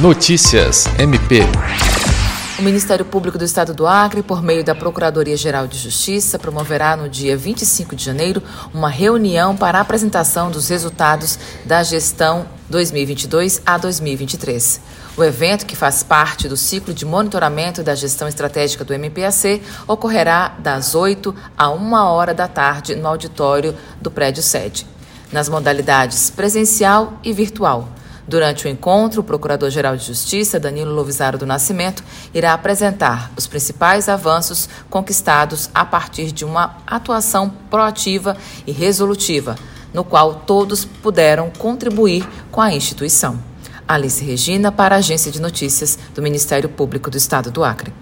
Notícias MP. O Ministério Público do Estado do Acre, por meio da Procuradoria-Geral de Justiça, promoverá no dia 25 de janeiro uma reunião para a apresentação dos resultados da gestão 2022 a 2023. O evento, que faz parte do ciclo de monitoramento da gestão estratégica do MPAC, ocorrerá das 8 a 1 hora da tarde no auditório do prédio sede, nas modalidades presencial e virtual. Durante o encontro, o Procurador-Geral de Justiça, Danilo Lovisaro do Nascimento, irá apresentar os principais avanços conquistados a partir de uma atuação proativa e resolutiva, no qual todos puderam contribuir com a instituição. Alice Regina, para a Agência de Notícias do Ministério Público do Estado do Acre.